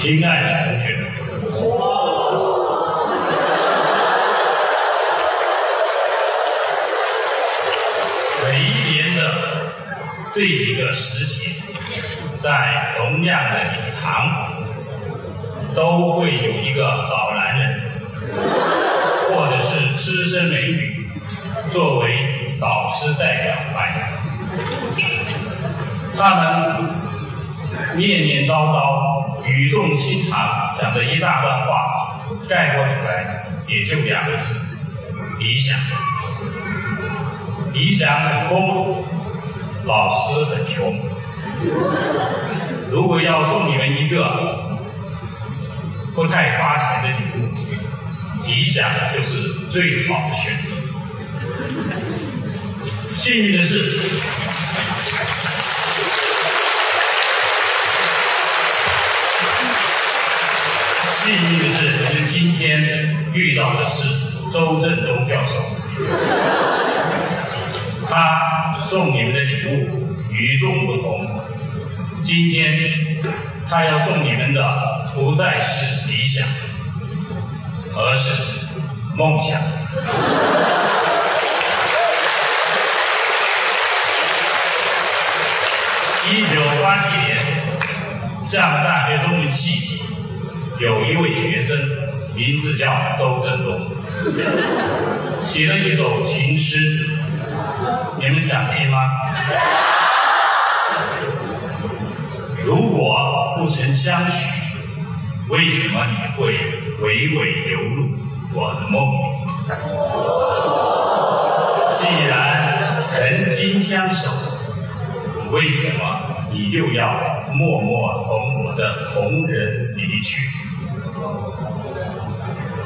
亲爱的同学们，每一年的这一个时节，在同样的礼堂，都会有一个老男人，或者是资深美女，作为导师代表发言。他们念念叨叨、语重心长，讲着一大段话，概括起来也就两个字：理想。理想很高，老师很穷。如果要送你们一个不太花钱的礼物，理想就是最好的选择。幸运的是，幸运的是，我们今天遇到的是周振东教授，他送你们的礼物与众不同。今天他要送你们的不再是理想，而是梦想。一九八七年，厦门大学中文系有一位学生，名字叫周振东，写了一首情诗，你们想听吗？如果不曾相许，为什么你会娓娓流入我的梦里？既然曾经相守，为什么你又要默默从我的同人离去？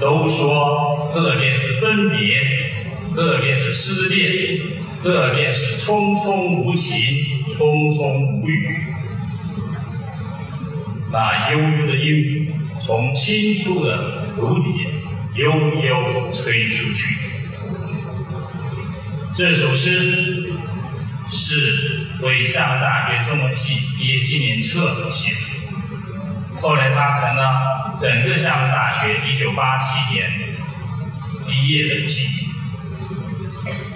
都说这便是分别，这便是失恋，这便是匆匆无情，匆匆无语。那悠悠的音符从青树的芦里悠悠吹出去。这首诗是为厦门大学中文系毕业纪念册写，后来他成了整个厦门大学1987年毕业的信。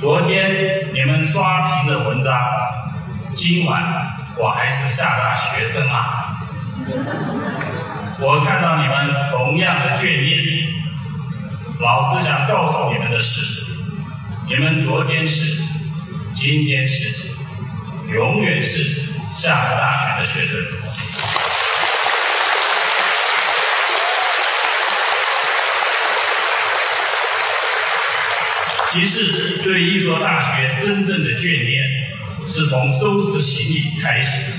昨天你们刷屏的文章，今晚我还是厦大学生啊。我看到你们同样的眷恋，老师想告诉你们的是，你们昨天是，今天是，永远是厦门大学的学生。其实对一所大学真正的眷恋，是从收拾行李开始。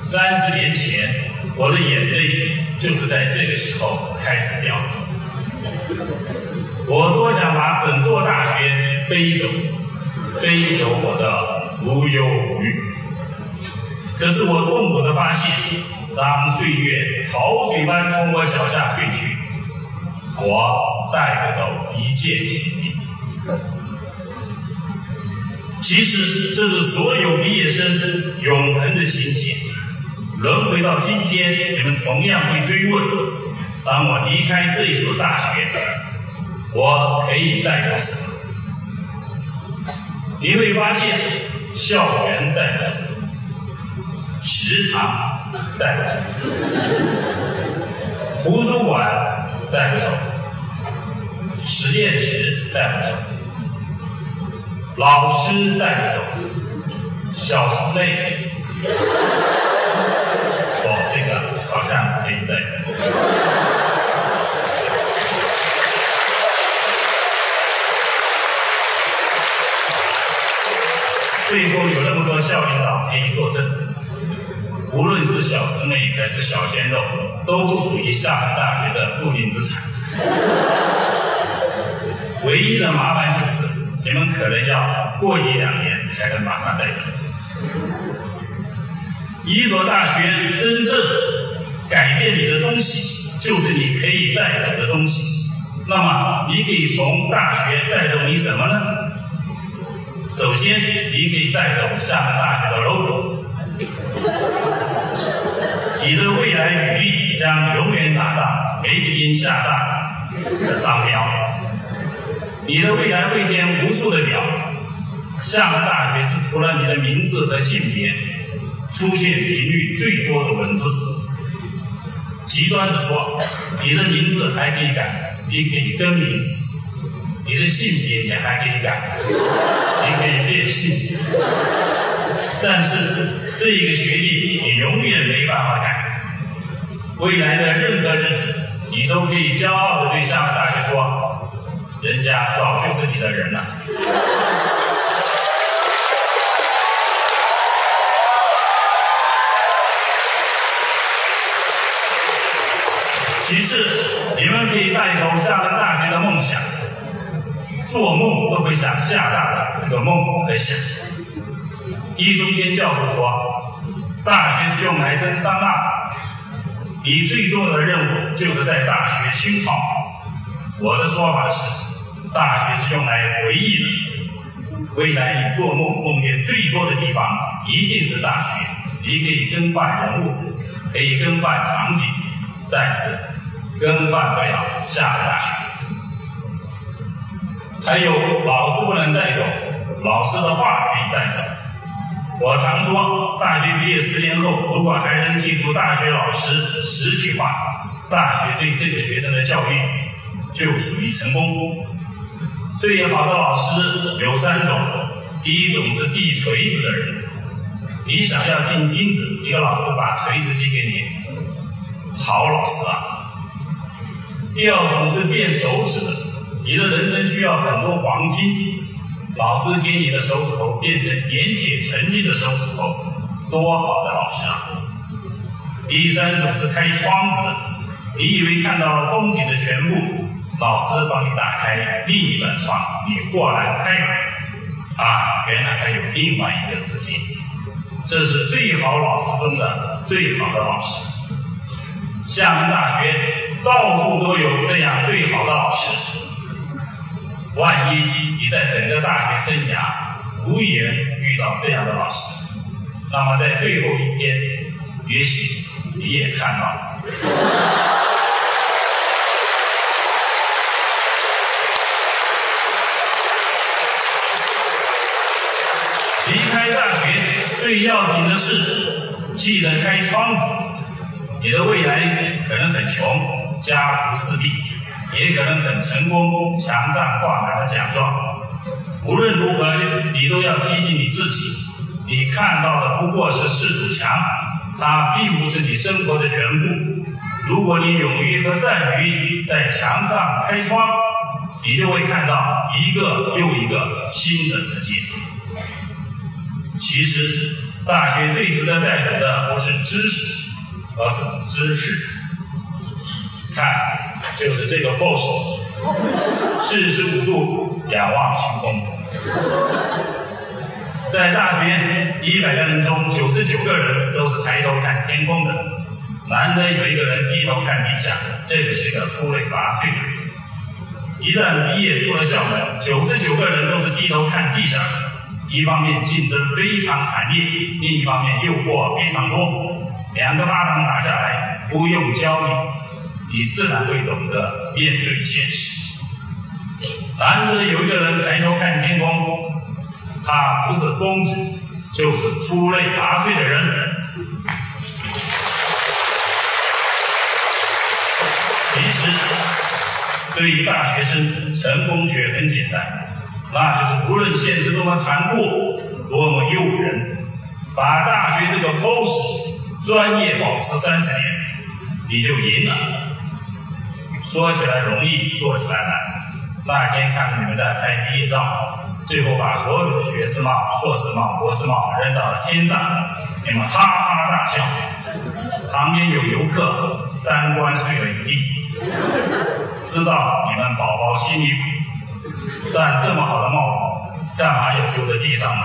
三十年前，我的眼泪就是在这个时候开始掉。我多想把整座大学背走，背走我的无忧无虑。可是我痛苦的发现，当岁月潮水般从我脚下退去，我带不走一件行李。其实这是所有毕业生永恒的情景。轮回到今天，你们同样会追问：当我离开这一所大学，我可以带走什么？你会发现，校园带走，食堂带走，图书馆带不走，实验室带不走，老师带不走，小师妹。这个好像可以带走。最后有那么多校领导可以作证，无论是小师妹还是小鲜肉，都不属于厦门大学的固定资产。唯一的麻烦就是，你们可能要过一两年才能把它带走。一所大学真正改变你的东西，就是你可以带走的东西。那么，你可以从大学带走你什么呢？首先，你可以带走厦门大学的 logo，你的未来履历将永远打上“梅林厦大”的商标。你的未来会填无数的表，厦门大学是除了你的名字和性别，出现频率最多的文字。极端的说，你的名字还可以改，你可以更名，你的性别也还可以改，你可以变性。但是这一个学历你永远没办法改。未来的任何日子，你都可以骄傲的对厦门大学说：“人家早就是你的人了。”其次，你们可以带头厦门大学的梦想，做梦都会想厦大这个梦和想。易中天教授说：“大学是用来争上大的，你最重要的任务就是在大学熏陶。”我的说法是，大学是用来回忆的。未来你做梦梦见最多的地方一定是大学。你可以更换人物，可以更换场景，但是更换不了厦大学。还有老师不能带走，老师的话可以带走。我常说，大学毕业十年后，如果还能记住大学老师十句话，大学对这个学生的教育就属于成功。最好的老师有三种：第一种是递锤子的人，你想要钉钉子，一个老师把锤子递给你，好老师啊；第二种是变手指的，你的人生需要很多黄金。老师给你的手指头变成点铁成金的手指头，多好的老师啊！第三种是开窗子，你以为看到了风景的全部，老师帮你打开另一扇窗，你豁然开朗，啊，原来还有另外一个世界。这是最好老师中的最好的老师。厦门大学到处都有这样最好。万一你在整个大学生涯无缘遇到这样的老师，那么在最后一天，也许你也看到了。离开大学最要紧的是，记得开窗子。你的未来可能很穷，家徒四壁。也可能很成功，墙上挂满了奖状。无论如何，你都要提醒你自己：你看到的不过是四堵墙，它并不是你生活的全部。如果你勇于和善于在墙上开窗，你就会看到一个又一个新的世界。其实，大学最值得带走的不是知识，而是知识。看。就是这个 pose，四十五度仰望星空。在大学一百个人中，九十九个人都是抬头看天空的，难得有一个人低头看地下，这个是个出类拔萃的。一旦毕业出了校门，九十九个人都是低头看地下的，一方面竞争非常惨烈，另一方面诱惑非常多，两个巴掌打下来，不用教你。你自然会懂得面对现实。难得有一个人抬头看天空，他不是疯子，就是出类拔萃的人。其实，对于大学生，成功学很简单，那就是无论现实多么残酷，多么诱人，把大学这个 pose 专业保持三十年，你就赢了。说起来容易，做起来难。那天看着你们的拍毕业照，最后把所有的学士帽、硕士帽、博士帽扔到了天上，你们哈哈大笑。旁边有游客三观碎了一地，知道你们宝宝心里苦，但这么好的帽子，干嘛要丢在地上呢？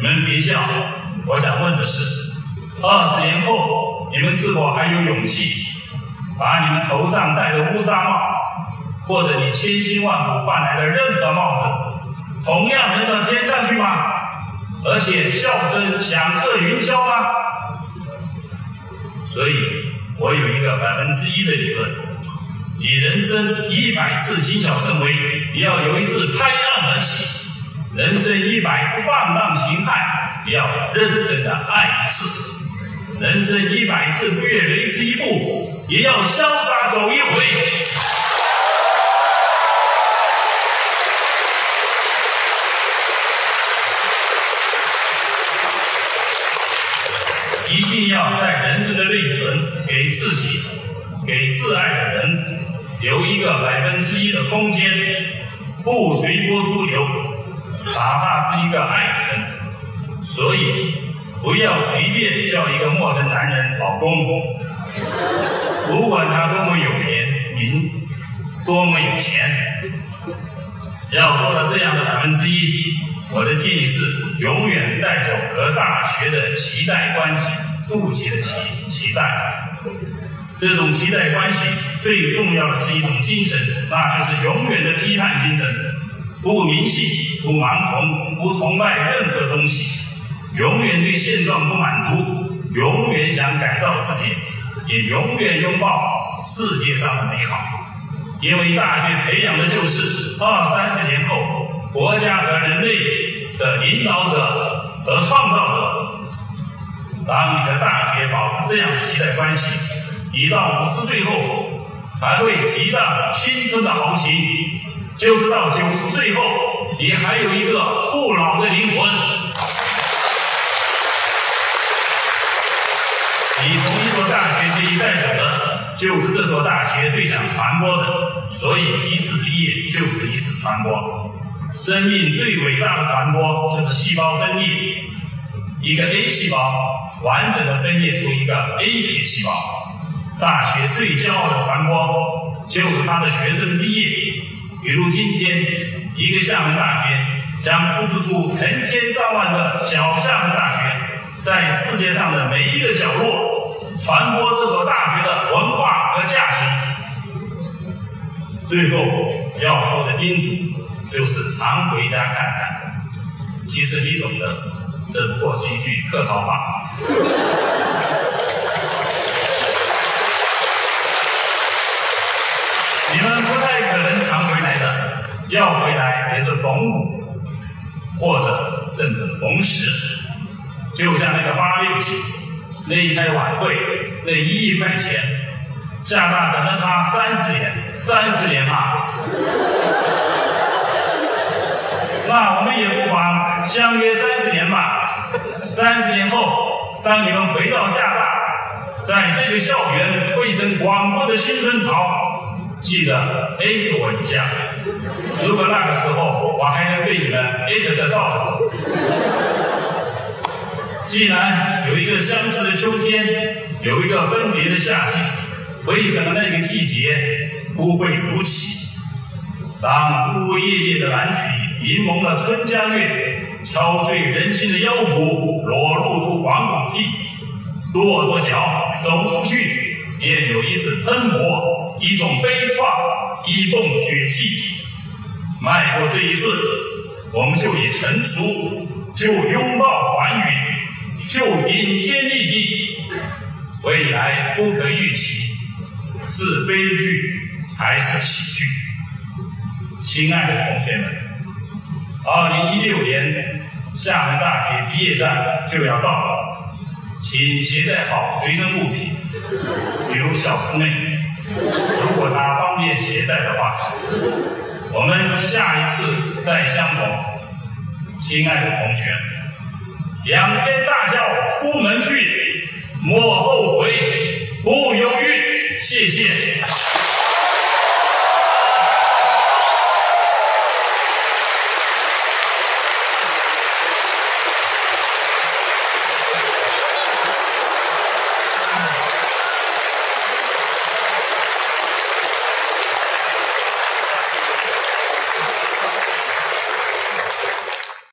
你们别笑，我想问的是，二十年后，你们是否还有勇气？把你们头上戴的乌纱帽，或者你千辛万苦换来的任何帽子，同样扔到天上去吗？而且笑声响彻云霄吗？所以我有一个百分之一的理论：你人生一百次谨小慎微，你要有一次拍案而起；人生一百次放浪形骸，你要认真的爱一次；人生一百次不越雷池一步，也要潇洒走一回。一定要在人生的内存，给自己、给挚爱的人留一个百分之一的空间，不随波逐流，哪怕是一个爱情。所以，不要随便叫一个陌生男人老公，不管他多么有钱，名多么有钱，要做到这样的百分之一。我的建议是，永远带着和大学的期待关系。妒忌的期期待，这种期待关系最重要的是一种精神，那就是永远的批判精神，不迷信，不盲从，不崇拜任何东西，永远对现状不满足，永远想改造世界，也永远拥抱世界上的美好。因为大学培养的就是二三十年后国家和人类的领导者和创造者。当你的大学保持这样的期待关系，你到五十岁后还会激荡青春的豪情；就是到九十岁后，你还有一个不老的灵魂。你从一所大学这里带走的，就是这所大学最想传播的。所以，一次毕业就是一次传播。生命最伟大的传播，就是细胞分裂，一个 A 细胞。完整的分裂出一个 A 体细胞。大学最骄傲的传播，就是他的学生毕业。比如今天，一个厦门大学将复制出成千上万个小厦门大学，在世界上的每一个角落传播这所大学的文化和价值。最后要说的叮嘱，就是常回家看看。其实你懂得，这不过是一句客套话。你们不太可能常回来的，要回来也是逢五，或者甚至逢十。就像那个八六七那一台晚会，那一亿块钱，厦大等了他三十年，三十年嘛。那我们也不妨相约三十年吧，三十年后。当你们回到厦大，在这个校园汇成广阔的新生潮，记得艾特我一下。如果那个时候我还能对你们艾特得到，既然有一个相似的秋天，有一个分别的夏季，为什么那个季节不会如期？当枯枯叶叶的蓝曲迎蒙了春江月。敲碎人心的腰鼓，裸露出黄土地，跺跺脚走出去，便有一次喷薄，一种悲怆，一泵血气。迈过这一瞬，我们就已成熟，就拥抱就顶天立地。未来不可预期，是悲剧还是喜剧？亲爱的同学们。二零一六年厦门大学毕业站就要到了，请携带好随身物品，比如小师妹，如果她方便携带的话。我们下一次再相逢，亲爱的同学，仰天大笑出门去，莫后悔，不犹豫，谢谢。